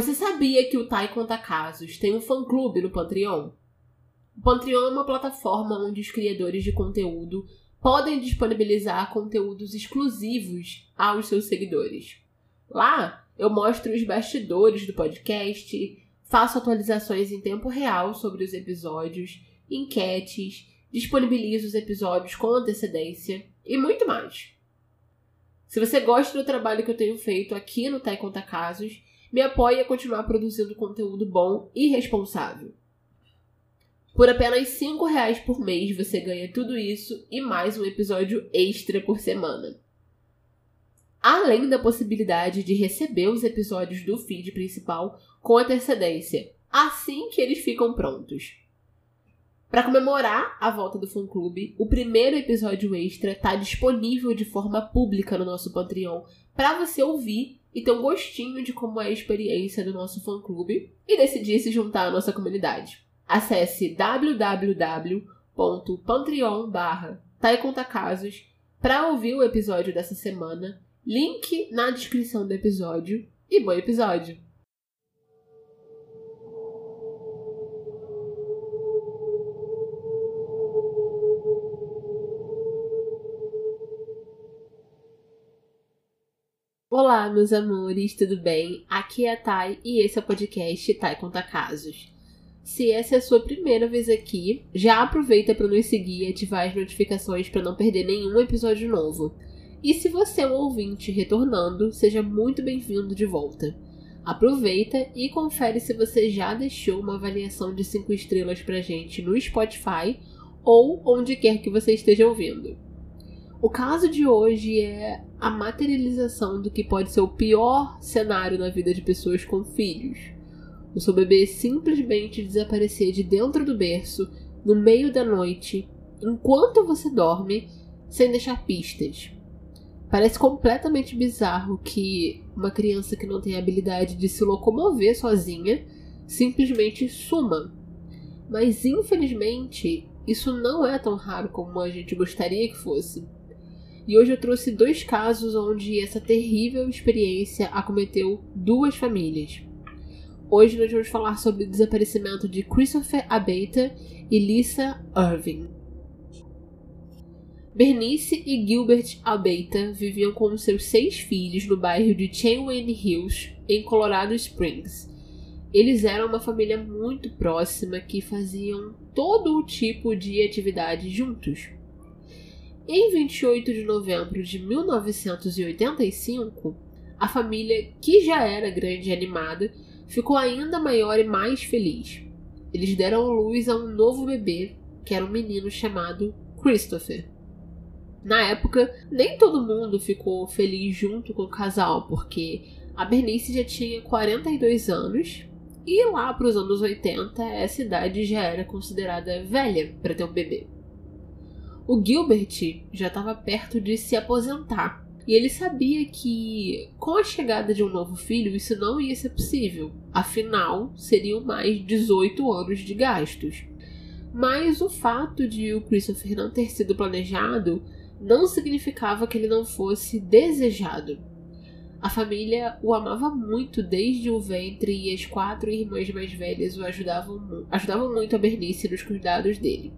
Você sabia que o Tai Conta Casos tem um fã-clube no Patreon? O Patreon é uma plataforma onde os criadores de conteúdo podem disponibilizar conteúdos exclusivos aos seus seguidores. Lá, eu mostro os bastidores do podcast, faço atualizações em tempo real sobre os episódios, enquetes, disponibilizo os episódios com antecedência e muito mais. Se você gosta do trabalho que eu tenho feito aqui no Tai Conta Casos, me apoie a continuar produzindo conteúdo bom e responsável. Por apenas 5 reais por mês você ganha tudo isso e mais um episódio extra por semana. Além da possibilidade de receber os episódios do feed principal com antecedência, assim que eles ficam prontos. Para comemorar a volta do fã clube, o primeiro episódio extra está disponível de forma pública no nosso Patreon para você ouvir e ter um gostinho de como é a experiência do nosso fã-clube e decidir se juntar à nossa comunidade. Acesse www.patreon barra para ouvir o episódio dessa semana, link na descrição do episódio e bom episódio! Olá, meus amores, tudo bem? Aqui é a Thay e esse é o podcast Thay Conta Casos. Se essa é a sua primeira vez aqui, já aproveita para nos seguir e ativar as notificações para não perder nenhum episódio novo. E se você é um ouvinte retornando, seja muito bem-vindo de volta. Aproveita e confere se você já deixou uma avaliação de 5 estrelas pra gente no Spotify ou onde quer que você esteja ouvindo. O caso de hoje é a materialização do que pode ser o pior cenário na vida de pessoas com filhos. O seu bebê simplesmente desaparecer de dentro do berço, no meio da noite, enquanto você dorme, sem deixar pistas. Parece completamente bizarro que uma criança que não tem a habilidade de se locomover sozinha simplesmente suma. Mas infelizmente, isso não é tão raro como a gente gostaria que fosse. E hoje eu trouxe dois casos onde essa terrível experiência acometeu duas famílias. Hoje nós vamos falar sobre o desaparecimento de Christopher Abeta e Lisa Irving. Bernice e Gilbert Abeta viviam com seus seis filhos no bairro de Chenwayne Hills, em Colorado Springs. Eles eram uma família muito próxima que faziam todo o tipo de atividade juntos. Em 28 de novembro de 1985, a família, que já era grande e animada, ficou ainda maior e mais feliz. Eles deram luz a um novo bebê, que era um menino chamado Christopher. Na época, nem todo mundo ficou feliz junto com o casal, porque a Bernice já tinha 42 anos e lá para os anos 80 essa idade já era considerada velha para ter um bebê. O Gilbert já estava perto de se aposentar. E ele sabia que, com a chegada de um novo filho, isso não ia ser possível. Afinal, seriam mais 18 anos de gastos. Mas o fato de o Christopher não ter sido planejado não significava que ele não fosse desejado. A família o amava muito desde o ventre e as quatro irmãs mais velhas o ajudavam, ajudavam muito a Bernice nos cuidados dele.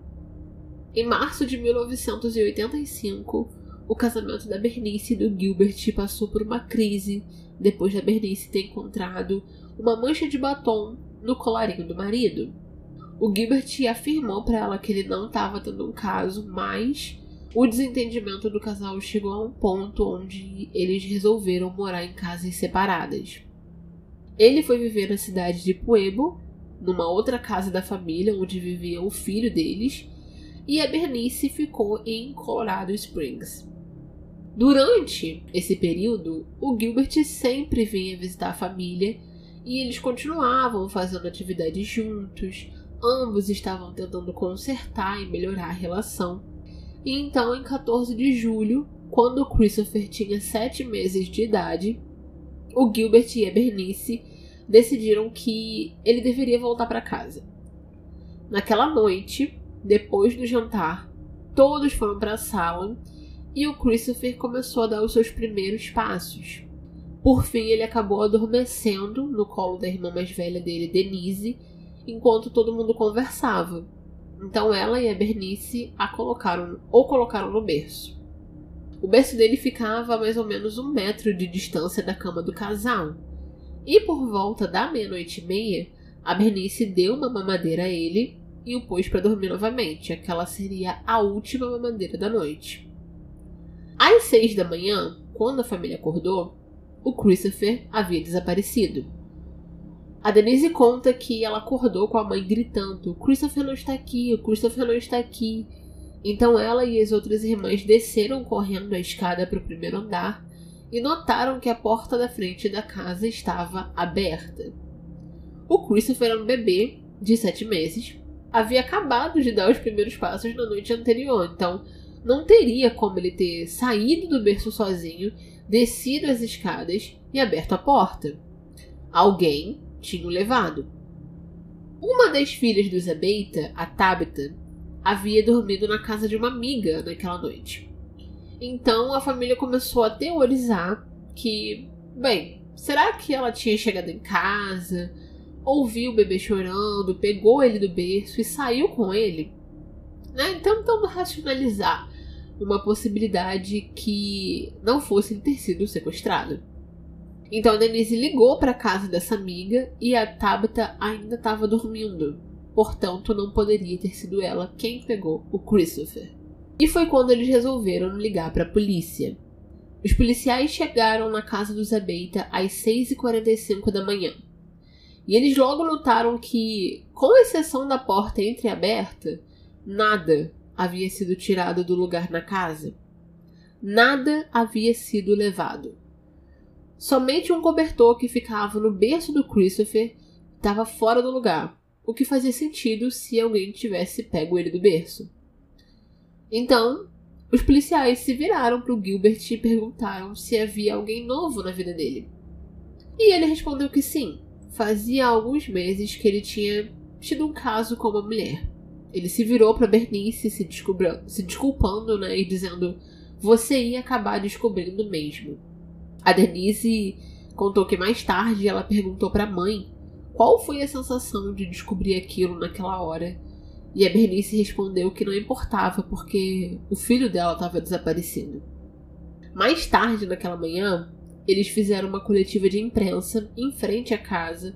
Em março de 1985, o casamento da Bernice e do Gilbert passou por uma crise depois da Bernice ter encontrado uma mancha de batom no colarinho do marido. O Gilbert afirmou para ela que ele não estava tendo um caso, mas o desentendimento do casal chegou a um ponto onde eles resolveram morar em casas separadas. Ele foi viver na cidade de Pueblo, numa outra casa da família onde vivia o filho deles, e a Bernice ficou em Colorado Springs. Durante esse período, o Gilbert sempre vinha visitar a família e eles continuavam fazendo atividades juntos, ambos estavam tentando consertar e melhorar a relação. E então, em 14 de julho, quando Christopher tinha 7 meses de idade, o Gilbert e a Bernice decidiram que ele deveria voltar para casa. Naquela noite, depois do jantar, todos foram para a sala e o Christopher começou a dar os seus primeiros passos. Por fim, ele acabou adormecendo no colo da irmã mais velha dele, Denise, enquanto todo mundo conversava. Então ela e a Bernice a colocaram ou colocaram no berço. O berço dele ficava a mais ou menos um metro de distância da cama do casal. E por volta da meia-noite e meia, a Bernice deu uma mamadeira a ele e o pôs para dormir novamente. Aquela seria a última mamadeira da noite. Às seis da manhã, quando a família acordou, o Christopher havia desaparecido. A Denise conta que ela acordou com a mãe gritando: Christopher não está aqui, o Christopher não está aqui. Então ela e as outras irmãs desceram correndo a escada para o primeiro andar e notaram que a porta da frente da casa estava aberta. O Christopher era um bebê de sete meses, havia acabado de dar os primeiros passos na noite anterior, então não teria como ele ter saído do berço sozinho, descido as escadas e aberto a porta. Alguém tinha o levado. Uma das filhas do Zabeita, a Tabitha, havia dormido na casa de uma amiga naquela noite. Então a família começou a teorizar que, bem, será que ela tinha chegado em casa, ouviu o bebê chorando, pegou ele do berço e saiu com ele? Né? Então tentando racionalizar uma possibilidade que não fosse ter sido sequestrado. Então a Denise ligou para a casa dessa amiga e a Tabitha ainda estava dormindo. Portanto, não poderia ter sido ela quem pegou o Christopher. E foi quando eles resolveram ligar para a polícia. Os policiais chegaram na casa do Zabeita às 6h45 da manhã. E eles logo notaram que, com exceção da porta entreaberta, nada havia sido tirado do lugar na casa. Nada havia sido levado. Somente um cobertor que ficava no berço do Christopher estava fora do lugar, o que fazia sentido se alguém tivesse pego ele do berço. Então, os policiais se viraram para o Gilbert e perguntaram se havia alguém novo na vida dele. E ele respondeu que sim, fazia alguns meses que ele tinha tido um caso com uma mulher. Ele se virou para Bernice, se, se desculpando, né, e dizendo: Você ia acabar descobrindo mesmo. A Denise contou que mais tarde ela perguntou para a mãe qual foi a sensação de descobrir aquilo naquela hora. E a Bernice respondeu que não importava porque o filho dela estava desaparecido. Mais tarde naquela manhã, eles fizeram uma coletiva de imprensa em frente à casa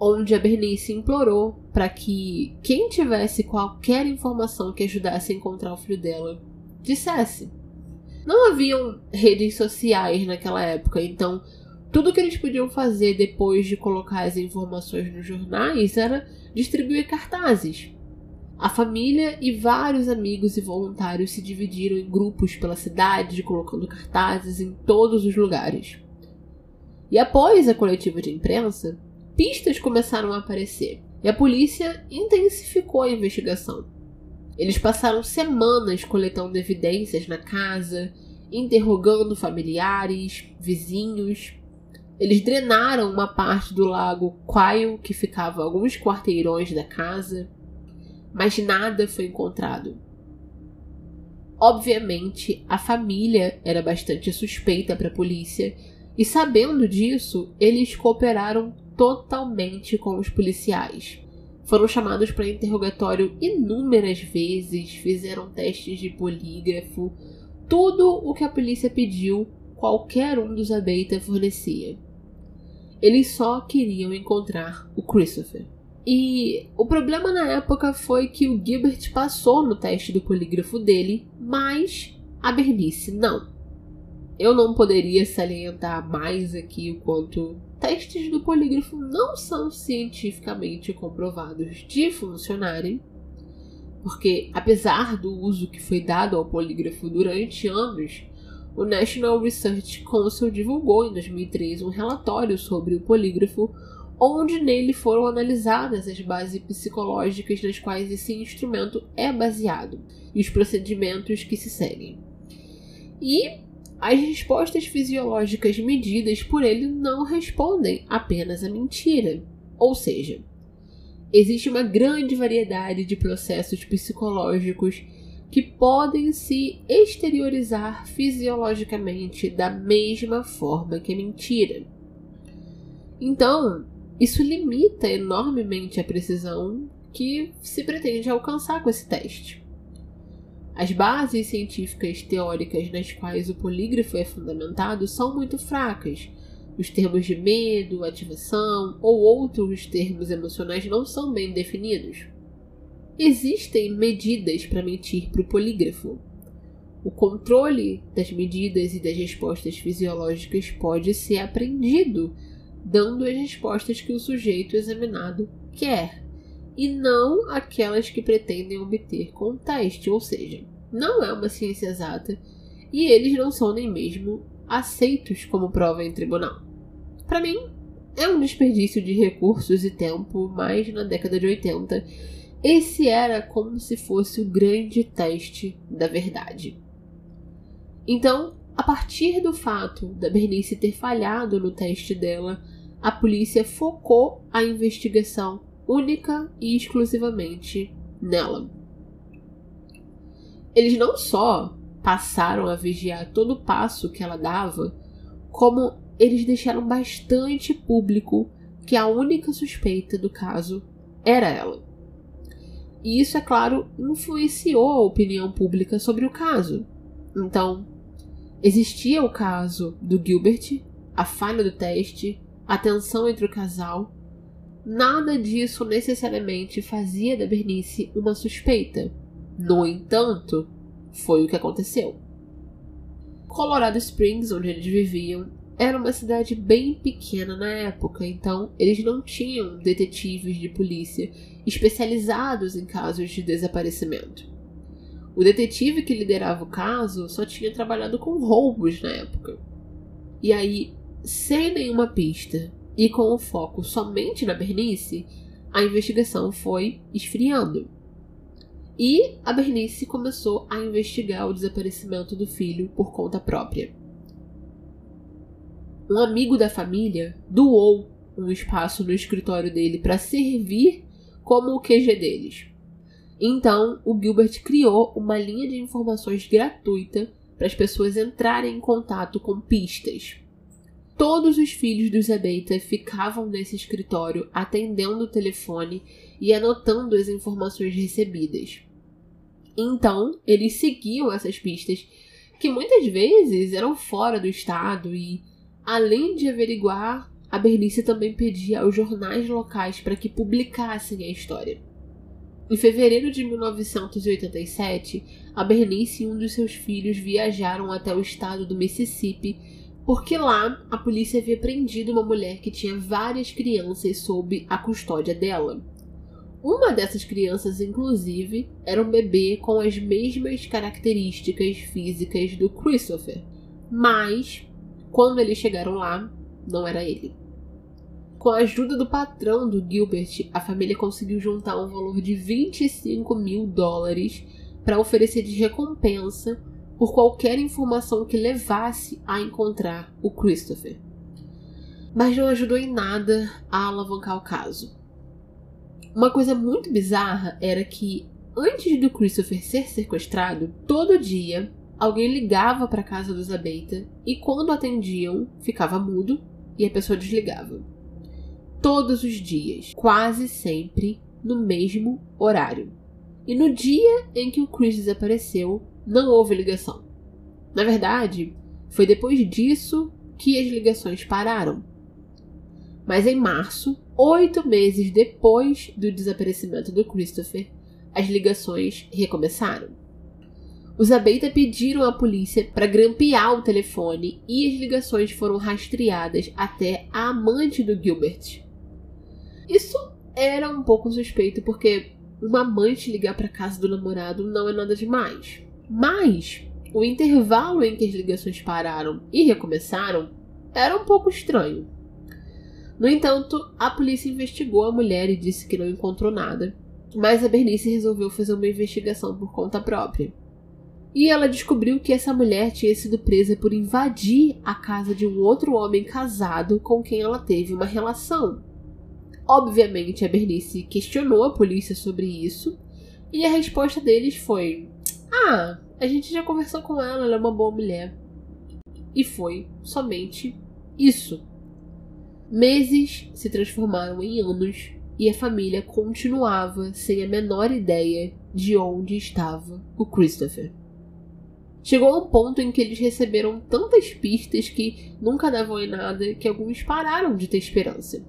onde a Bernice implorou para que quem tivesse qualquer informação que ajudasse a encontrar o filho dela dissesse. Não haviam redes sociais naquela época, então tudo que eles podiam fazer depois de colocar as informações nos jornais era distribuir cartazes. A família e vários amigos e voluntários se dividiram em grupos pela cidade, colocando cartazes em todos os lugares. E após a coletiva de imprensa, pistas começaram a aparecer e a polícia intensificou a investigação. Eles passaram semanas coletando evidências na casa, interrogando familiares, vizinhos. Eles drenaram uma parte do lago Quail, que ficava alguns quarteirões da casa, mas nada foi encontrado. Obviamente, a família era bastante suspeita para a polícia, e sabendo disso, eles cooperaram totalmente com os policiais. Foram chamados para interrogatório inúmeras vezes, fizeram testes de polígrafo, tudo o que a polícia pediu, qualquer um dos Abeita fornecia. Eles só queriam encontrar o Christopher. E o problema na época foi que o Gilbert passou no teste do polígrafo dele, mas a Bernice não. Eu não poderia salientar mais aqui o quanto testes do polígrafo não são cientificamente comprovados de funcionarem, porque apesar do uso que foi dado ao polígrafo durante anos, o National Research Council divulgou em 2003 um relatório sobre o polígrafo, onde nele foram analisadas as bases psicológicas nas quais esse instrumento é baseado e os procedimentos que se seguem. E as respostas fisiológicas medidas por ele não respondem apenas à mentira. Ou seja, existe uma grande variedade de processos psicológicos que podem se exteriorizar fisiologicamente da mesma forma que a mentira. Então, isso limita enormemente a precisão que se pretende alcançar com esse teste. As bases científicas teóricas nas quais o polígrafo é fundamentado são muito fracas. Os termos de medo, ativação ou outros termos emocionais não são bem definidos. Existem medidas para mentir para o polígrafo. O controle das medidas e das respostas fisiológicas pode ser aprendido, dando as respostas que o sujeito examinado quer e não aquelas que pretendem obter com o teste, ou seja, não é uma ciência exata e eles não são nem mesmo aceitos como prova em tribunal. Para mim, é um desperdício de recursos e tempo, mas na década de 80 esse era como se fosse o grande teste da verdade. Então, a partir do fato da Bernice ter falhado no teste dela, a polícia focou a investigação única e exclusivamente nela. Eles não só passaram a vigiar todo o passo que ela dava, como eles deixaram bastante público que a única suspeita do caso era ela. E isso, é claro, influenciou a opinião pública sobre o caso. Então, existia o caso do Gilbert, a falha do teste, a tensão entre o casal Nada disso necessariamente fazia da Bernice uma suspeita. No entanto, foi o que aconteceu. Colorado Springs, onde eles viviam, era uma cidade bem pequena na época, então eles não tinham detetives de polícia especializados em casos de desaparecimento. O detetive que liderava o caso só tinha trabalhado com roubos na época. E aí, sem nenhuma pista e com o foco somente na Bernice, a investigação foi esfriando. E a Bernice começou a investigar o desaparecimento do filho por conta própria. Um amigo da família doou um espaço no escritório dele para servir como o QG deles. Então, o Gilbert criou uma linha de informações gratuita para as pessoas entrarem em contato com pistas. Todos os filhos do Zebeita ficavam nesse escritório atendendo o telefone e anotando as informações recebidas. Então, eles seguiam essas pistas, que muitas vezes eram fora do estado, e, além de averiguar, a Bernice também pedia aos jornais locais para que publicassem a história. Em fevereiro de 1987, a Bernice e um dos seus filhos viajaram até o estado do Mississippi porque lá a polícia havia prendido uma mulher que tinha várias crianças sob a custódia dela. Uma dessas crianças, inclusive, era um bebê com as mesmas características físicas do Christopher, mas quando eles chegaram lá, não era ele. Com a ajuda do patrão do Gilbert, a família conseguiu juntar um valor de 25 mil dólares para oferecer de recompensa por qualquer informação que levasse a encontrar o Christopher. Mas não ajudou em nada a alavancar o caso. Uma coisa muito bizarra era que, antes do Christopher ser sequestrado, todo dia alguém ligava para a casa do Zabeita e, quando atendiam, ficava mudo e a pessoa desligava. Todos os dias, quase sempre no mesmo horário. E no dia em que o Chris desapareceu, não houve ligação. Na verdade, foi depois disso que as ligações pararam. Mas em março, oito meses depois do desaparecimento do Christopher, as ligações recomeçaram. Os Abeita pediram à polícia para grampear o telefone e as ligações foram rastreadas até a amante do Gilbert. Isso era um pouco suspeito porque uma amante ligar para casa do namorado não é nada demais. Mas o intervalo em que as ligações pararam e recomeçaram era um pouco estranho. No entanto, a polícia investigou a mulher e disse que não encontrou nada, mas a Bernice resolveu fazer uma investigação por conta própria. E ela descobriu que essa mulher tinha sido presa por invadir a casa de um outro homem casado com quem ela teve uma relação. Obviamente, a Bernice questionou a polícia sobre isso, e a resposta deles foi: Ah, a gente já conversou com ela, ela é uma boa mulher. E foi somente isso. Meses se transformaram em anos e a família continuava sem a menor ideia de onde estava o Christopher. Chegou a um ponto em que eles receberam tantas pistas que nunca davam em nada que alguns pararam de ter esperança.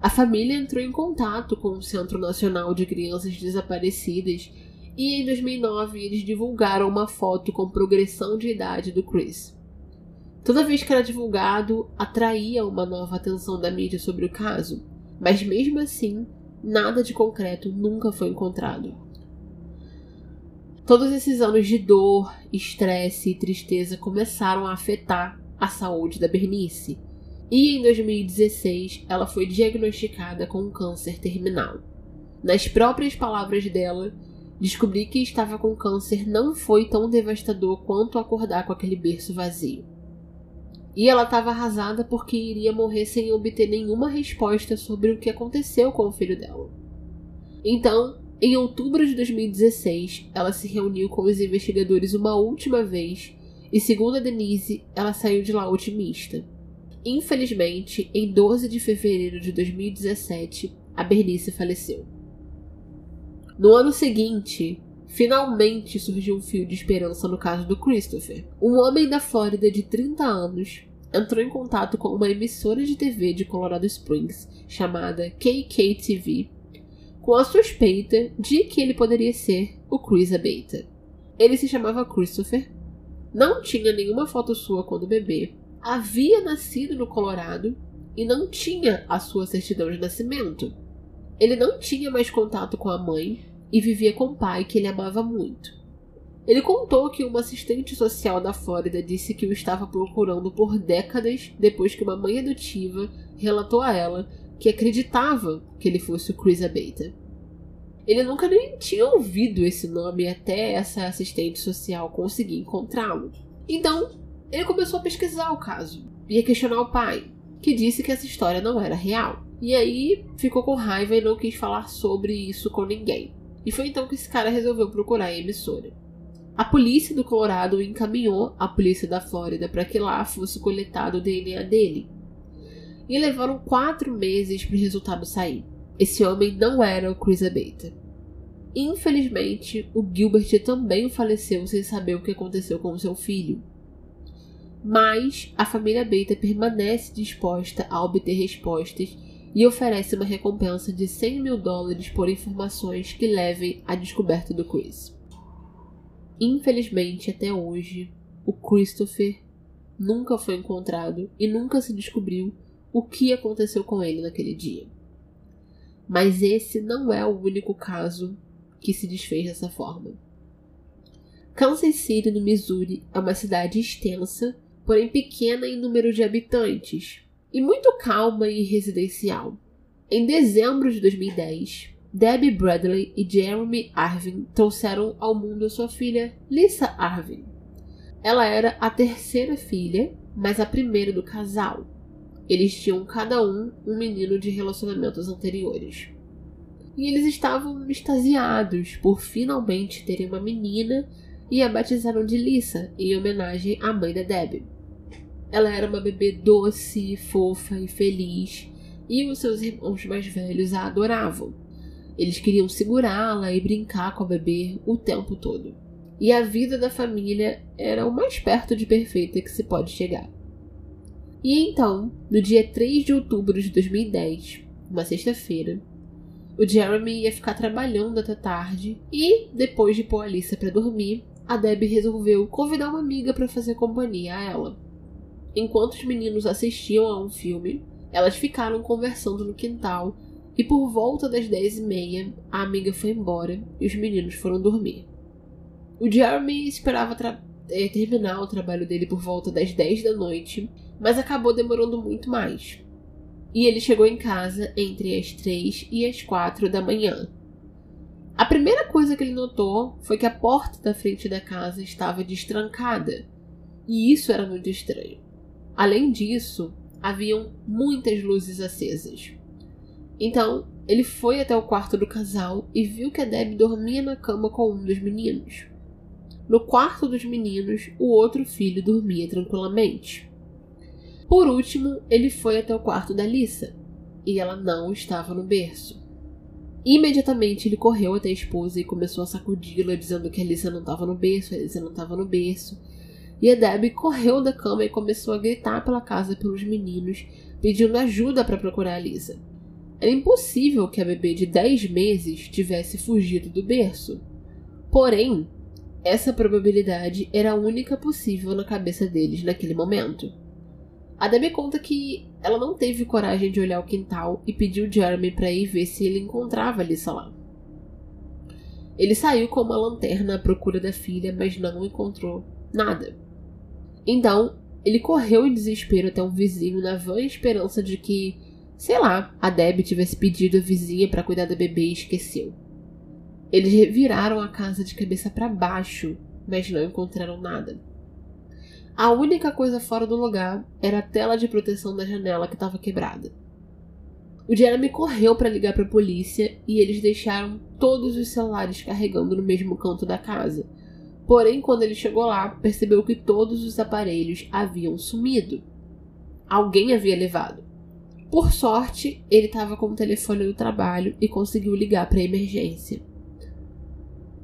A família entrou em contato com o Centro Nacional de Crianças Desaparecidas e em 2009 eles divulgaram uma foto com progressão de idade do Chris. Toda vez que era divulgado, atraía uma nova atenção da mídia sobre o caso, mas mesmo assim, nada de concreto nunca foi encontrado. Todos esses anos de dor, estresse e tristeza começaram a afetar a saúde da Bernice, e em 2016 ela foi diagnosticada com um câncer terminal. Nas próprias palavras dela, descobrir que estava com câncer não foi tão devastador quanto acordar com aquele berço vazio. E ela estava arrasada porque iria morrer sem obter nenhuma resposta sobre o que aconteceu com o filho dela. Então, em outubro de 2016, ela se reuniu com os investigadores uma última vez e, segundo a Denise, ela saiu de lá otimista. Infelizmente, em 12 de fevereiro de 2017, a Bernice faleceu. No ano seguinte, Finalmente surgiu um fio de esperança no caso do Christopher. Um homem da Flórida de 30 anos entrou em contato com uma emissora de TV de Colorado Springs chamada KKTV com a suspeita de que ele poderia ser o Chris Abeta. Ele se chamava Christopher, não tinha nenhuma foto sua quando bebê, havia nascido no Colorado e não tinha a sua certidão de nascimento. Ele não tinha mais contato com a mãe e vivia com o pai que ele amava muito. Ele contou que uma assistente social da Flórida disse que o estava procurando por décadas depois que uma mãe adotiva relatou a ela que acreditava que ele fosse o Chris Abeta. Ele nunca nem tinha ouvido esse nome até essa assistente social conseguir encontrá-lo. Então, ele começou a pesquisar o caso e a questionar o pai, que disse que essa história não era real. E aí ficou com raiva e não quis falar sobre isso com ninguém. E foi então que esse cara resolveu procurar a emissora. A polícia do Colorado encaminhou a polícia da Flórida para que lá fosse coletado o DNA dele. E levaram quatro meses para o resultado sair. Esse homem não era o Chris Abeta. Infelizmente, o Gilbert também faleceu sem saber o que aconteceu com seu filho. Mas a família Beta permanece disposta a obter respostas e oferece uma recompensa de 100 mil dólares por informações que levem à descoberta do Chris. Infelizmente, até hoje, o Christopher nunca foi encontrado e nunca se descobriu o que aconteceu com ele naquele dia. Mas esse não é o único caso que se desfez dessa forma. Kansas City, no Missouri, é uma cidade extensa, porém pequena em número de habitantes, e muito calma e residencial. Em dezembro de 2010, Debbie Bradley e Jeremy Arvin trouxeram ao mundo sua filha Lisa Arvin. Ela era a terceira filha, mas a primeira do casal. Eles tinham cada um um menino de relacionamentos anteriores. E eles estavam extasiados por finalmente terem uma menina e a batizaram de Lisa em homenagem à mãe da Debbie. Ela era uma bebê doce, fofa e feliz, e os seus irmãos mais velhos a adoravam. Eles queriam segurá-la e brincar com a bebê o tempo todo. E a vida da família era o mais perto de perfeita que se pode chegar. E então, no dia 3 de outubro de 2010, uma sexta-feira, o Jeremy ia ficar trabalhando até tarde e, depois de pôr a Alissa para dormir, a Debbie resolveu convidar uma amiga para fazer companhia a ela. Enquanto os meninos assistiam a um filme, elas ficaram conversando no quintal e por volta das dez e meia a amiga foi embora e os meninos foram dormir. O Jeremy esperava é, terminar o trabalho dele por volta das dez da noite, mas acabou demorando muito mais. E ele chegou em casa entre as três e as quatro da manhã. A primeira coisa que ele notou foi que a porta da frente da casa estava destrancada, e isso era muito estranho. Além disso, haviam muitas luzes acesas. Então, ele foi até o quarto do casal e viu que a Deb dormia na cama com um dos meninos. no quarto dos meninos, o outro filho dormia tranquilamente. Por último, ele foi até o quarto da Lisa e ela não estava no berço. Imediatamente ele correu até a esposa e começou a sacudi-la, dizendo que a Lisa não estava no berço, a Lisa não estava no berço. E a Debbie correu da cama e começou a gritar pela casa pelos meninos, pedindo ajuda para procurar a Lisa. Era impossível que a bebê de 10 meses tivesse fugido do berço. Porém, essa probabilidade era a única possível na cabeça deles naquele momento. A Debbie conta que ela não teve coragem de olhar o quintal e pediu Jeremy para ir ver se ele encontrava a Lisa lá. Ele saiu com uma lanterna à procura da filha, mas não encontrou nada. Então, ele correu em desespero até um vizinho na vã esperança de que, sei lá, a Debbie tivesse pedido a vizinha para cuidar da bebê e esqueceu. Eles reviraram a casa de cabeça para baixo, mas não encontraram nada. A única coisa fora do lugar era a tela de proteção da janela que estava quebrada. O Jeremy correu para ligar para a polícia e eles deixaram todos os celulares carregando no mesmo canto da casa. Porém, quando ele chegou lá, percebeu que todos os aparelhos haviam sumido. Alguém havia levado. Por sorte, ele estava com o telefone no trabalho e conseguiu ligar para a emergência.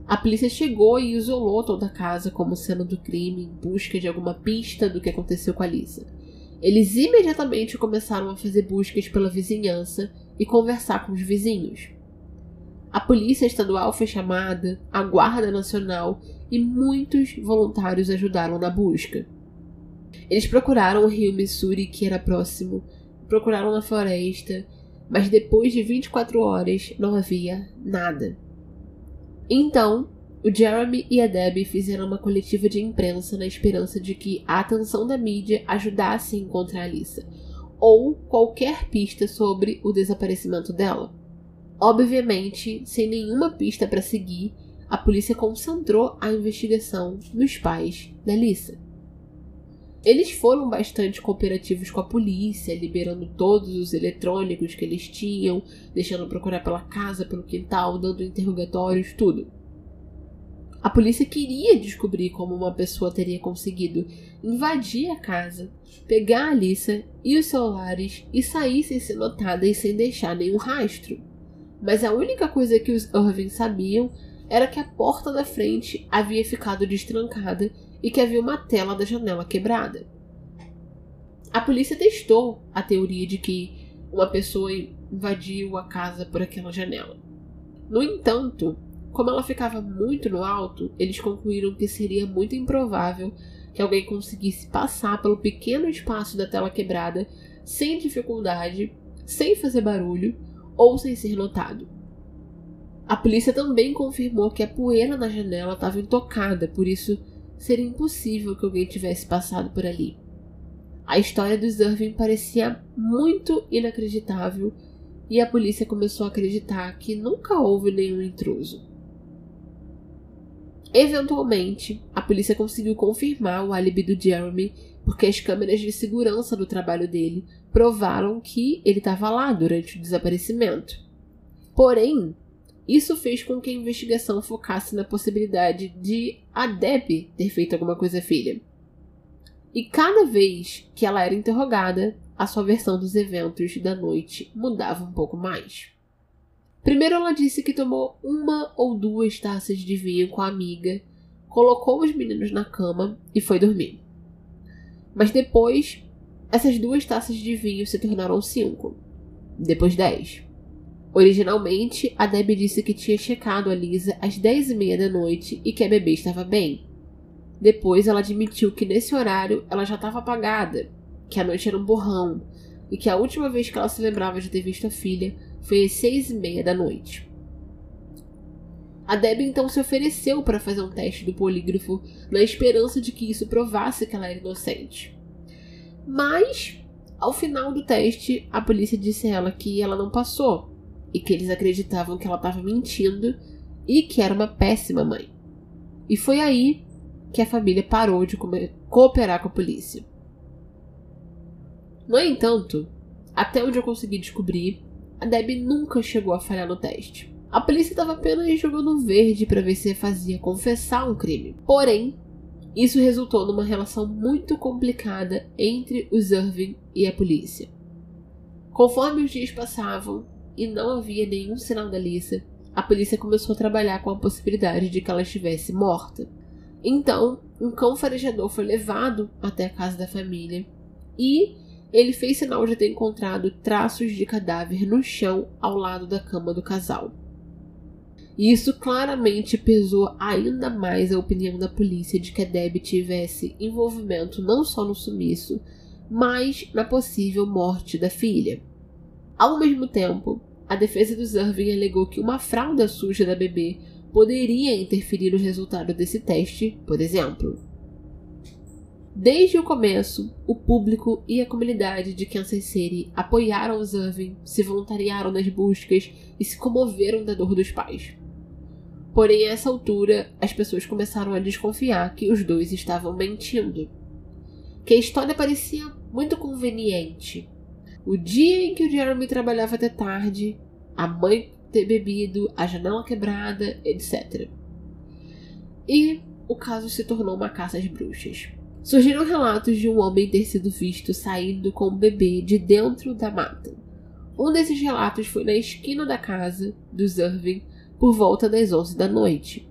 A polícia chegou e isolou toda a casa como cena do crime em busca de alguma pista do que aconteceu com a Lisa. Eles imediatamente começaram a fazer buscas pela vizinhança e conversar com os vizinhos. A polícia estadual foi chamada, a Guarda Nacional e muitos voluntários ajudaram na busca. Eles procuraram o rio Missouri, que era próximo, procuraram na floresta, mas depois de 24 horas não havia nada. Então, o Jeremy e a Debbie fizeram uma coletiva de imprensa na esperança de que a atenção da mídia ajudasse a encontrar a Lisa, ou qualquer pista sobre o desaparecimento dela. Obviamente, sem nenhuma pista para seguir, a polícia concentrou a investigação nos pais da Lisa. Eles foram bastante cooperativos com a polícia, liberando todos os eletrônicos que eles tinham, deixando procurar pela casa, pelo quintal, dando interrogatórios, tudo. A polícia queria descobrir como uma pessoa teria conseguido invadir a casa, pegar a Alissa e os celulares e sair sem ser notada e sem deixar nenhum rastro. Mas a única coisa que os Irving sabiam era que a porta da frente havia ficado destrancada e que havia uma tela da janela quebrada. A polícia testou a teoria de que uma pessoa invadiu a casa por aquela janela. No entanto, como ela ficava muito no alto, eles concluíram que seria muito improvável que alguém conseguisse passar pelo pequeno espaço da tela quebrada sem dificuldade, sem fazer barulho ou sem ser notado. A polícia também confirmou que a poeira na janela estava intocada, por isso seria impossível que alguém tivesse passado por ali. A história dos Irving parecia muito inacreditável e a polícia começou a acreditar que nunca houve nenhum intruso. Eventualmente, a polícia conseguiu confirmar o álibi do Jeremy porque as câmeras de segurança do trabalho dele provaram que ele estava lá durante o desaparecimento. Porém, isso fez com que a investigação focasse na possibilidade de a Debbie ter feito alguma coisa filha. E cada vez que ela era interrogada, a sua versão dos eventos da noite mudava um pouco mais. Primeiro, ela disse que tomou uma ou duas taças de vinho com a amiga, colocou os meninos na cama e foi dormir. Mas depois, essas duas taças de vinho se tornaram cinco, depois dez. Originalmente, a Debbie disse que tinha checado a Lisa às dez e meia da noite e que a bebê estava bem. Depois, ela admitiu que nesse horário ela já estava apagada, que a noite era um borrão e que a última vez que ela se lembrava de ter visto a filha foi às seis e meia da noite. A Debbie então se ofereceu para fazer um teste do polígrafo na esperança de que isso provasse que ela era inocente. Mas, ao final do teste, a polícia disse a ela que ela não passou e que eles acreditavam que ela estava mentindo e que era uma péssima mãe. E foi aí que a família parou de cooperar com a polícia. No entanto, até onde eu consegui descobrir, a Debbie nunca chegou a falhar no teste. A polícia estava apenas jogando verde para ver se fazia confessar um crime. Porém, isso resultou numa relação muito complicada entre os Irving e a polícia. Conforme os dias passavam e não havia nenhum sinal da Lisa, a polícia começou a trabalhar com a possibilidade de que ela estivesse morta. Então, um cão farejador foi levado até a casa da família e ele fez sinal de ter encontrado traços de cadáver no chão ao lado da cama do casal. E isso claramente pesou ainda mais a opinião da polícia de que a Debbie tivesse envolvimento não só no sumiço, mas na possível morte da filha. Ao mesmo tempo, a defesa dos Irving alegou que uma fralda suja da bebê poderia interferir no resultado desse teste, por exemplo. Desde o começo, o público e a comunidade de Kansas City apoiaram os Irving, se voluntariaram nas buscas e se comoveram da dor dos pais. Porém, a essa altura, as pessoas começaram a desconfiar que os dois estavam mentindo. Que a história parecia muito conveniente. O dia em que o Jeremy trabalhava até tarde, a mãe ter bebido, a janela quebrada, etc. E o caso se tornou uma caça às bruxas. Surgiram relatos de um homem ter sido visto saindo com um bebê de dentro da mata. Um desses relatos foi na esquina da casa dos Irving por volta das 11 da noite.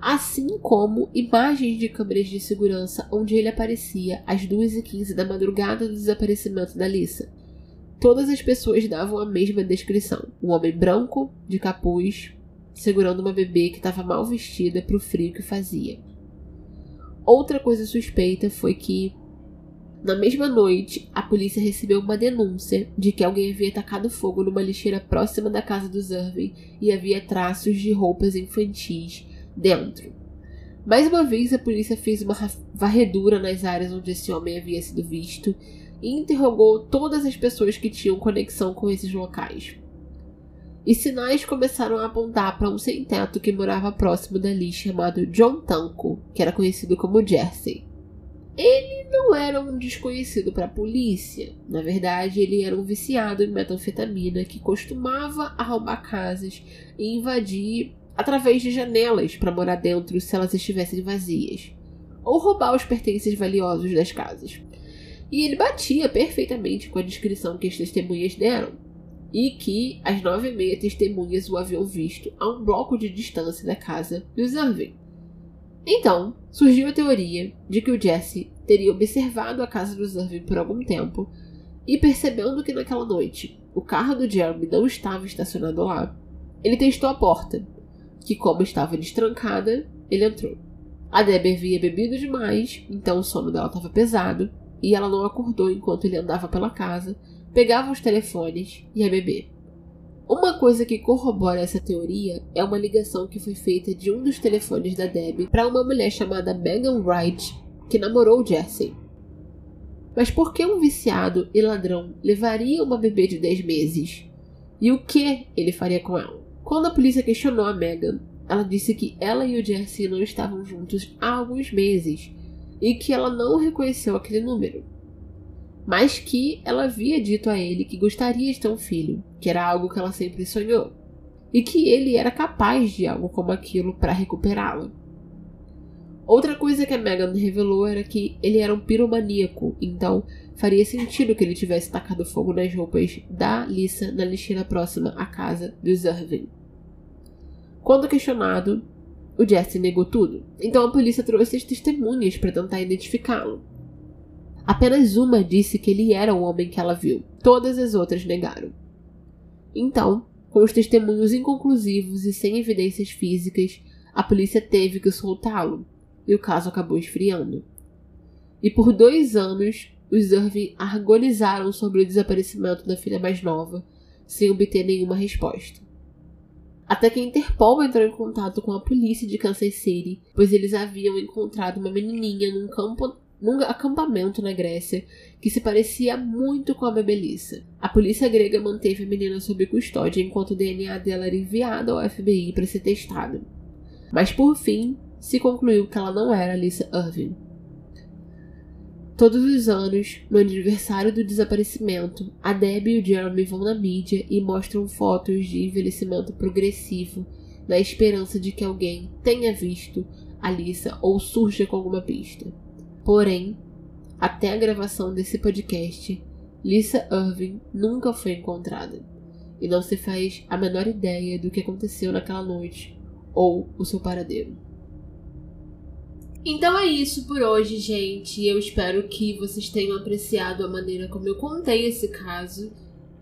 Assim como imagens de câmeras de segurança onde ele aparecia às 2h15 da madrugada do desaparecimento da Lisa. Todas as pessoas davam a mesma descrição: um homem branco, de capuz, segurando uma bebê que estava mal vestida para o frio que fazia. Outra coisa suspeita foi que, na mesma noite, a polícia recebeu uma denúncia de que alguém havia atacado fogo numa lixeira próxima da casa dos Irving e havia traços de roupas infantis dentro. Mais uma vez, a polícia fez uma varredura nas áreas onde esse homem havia sido visto e interrogou todas as pessoas que tinham conexão com esses locais e sinais começaram a apontar para um sem-teto que morava próximo dali chamado John Tanco, que era conhecido como Jersey. Ele não era um desconhecido para a polícia. Na verdade, ele era um viciado em metanfetamina que costumava arrombar casas e invadir através de janelas para morar dentro se elas estivessem vazias, ou roubar os pertences valiosos das casas. E ele batia perfeitamente com a descrição que as testemunhas deram e que as nove e meia testemunhas o haviam visto a um bloco de distância da casa dos Irving. Então, surgiu a teoria de que o Jesse teria observado a casa dos Irving por algum tempo e, percebendo que naquela noite o carro do Jeremy não estava estacionado lá, ele testou a porta, que, como estava destrancada, ele entrou. A Debbie havia bebido demais, então o sono dela estava pesado, e ela não acordou enquanto ele andava pela casa pegava os telefones e ia beber. Uma coisa que corrobora essa teoria é uma ligação que foi feita de um dos telefones da Debbie para uma mulher chamada Megan Wright, que namorou Jesse. Mas por que um viciado e ladrão levaria uma bebê de 10 meses? E o que ele faria com ela? Quando a polícia questionou a Megan, ela disse que ela e o Jesse não estavam juntos há alguns meses e que ela não reconheceu aquele número mas que ela havia dito a ele que gostaria de ter um filho, que era algo que ela sempre sonhou, e que ele era capaz de algo como aquilo para recuperá-la. Outra coisa que a Megan revelou era que ele era um piromaníaco, então faria sentido que ele tivesse tacado fogo nas roupas da Lisa na lixeira próxima à casa dos Irving. Quando questionado, o Jesse negou tudo, então a polícia trouxe as testemunhas para tentar identificá-lo. Apenas uma disse que ele era o homem que ela viu. Todas as outras negaram. Então, com os testemunhos inconclusivos e sem evidências físicas, a polícia teve que soltá-lo e o caso acabou esfriando. E por dois anos, os Irving agonizaram sobre o desaparecimento da filha mais nova, sem obter nenhuma resposta. Até que a Interpol entrou em contato com a polícia de Kansas City, pois eles haviam encontrado uma menininha num campo num acampamento na Grécia que se parecia muito com a bebeliça. A polícia grega manteve a menina sob custódia enquanto o DNA dela era enviado ao FBI para ser testado. Mas por fim, se concluiu que ela não era Lisa Irving. Todos os anos, no aniversário do desaparecimento, a Debbie e o Jeremy vão na mídia e mostram fotos de envelhecimento progressivo, na esperança de que alguém tenha visto a Lisa ou surja com alguma pista. Porém, até a gravação desse podcast, Lisa Irving nunca foi encontrada e não se faz a menor ideia do que aconteceu naquela noite ou o seu paradeiro. Então é isso por hoje, gente. Eu espero que vocês tenham apreciado a maneira como eu contei esse caso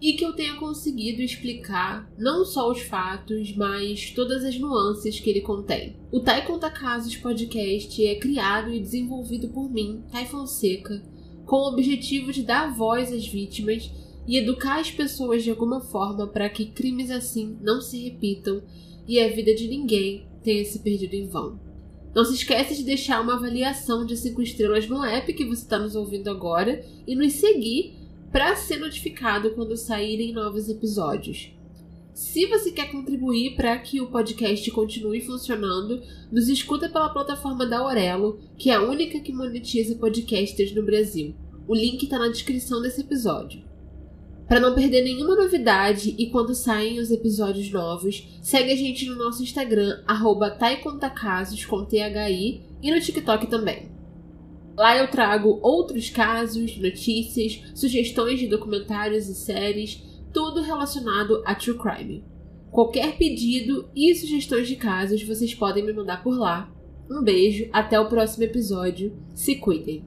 e que eu tenha conseguido explicar não só os fatos, mas todas as nuances que ele contém. O Tai Conta Casos podcast é criado e desenvolvido por mim, Tai Fonseca, com o objetivo de dar voz às vítimas e educar as pessoas de alguma forma para que crimes assim não se repitam e a vida de ninguém tenha se perdido em vão. Não se esqueça de deixar uma avaliação de 5 estrelas no app que você está nos ouvindo agora e nos seguir para ser notificado quando saírem novos episódios. Se você quer contribuir para que o podcast continue funcionando, nos escuta pela plataforma da Aurelo, que é a única que monetiza podcasters no Brasil. O link está na descrição desse episódio. Para não perder nenhuma novidade e quando saem os episódios novos, segue a gente no nosso Instagram, arroba com THI, e no TikTok também. Lá eu trago outros casos, notícias, sugestões de documentários e séries, tudo relacionado a True Crime. Qualquer pedido e sugestões de casos vocês podem me mandar por lá. Um beijo, até o próximo episódio. Se cuidem!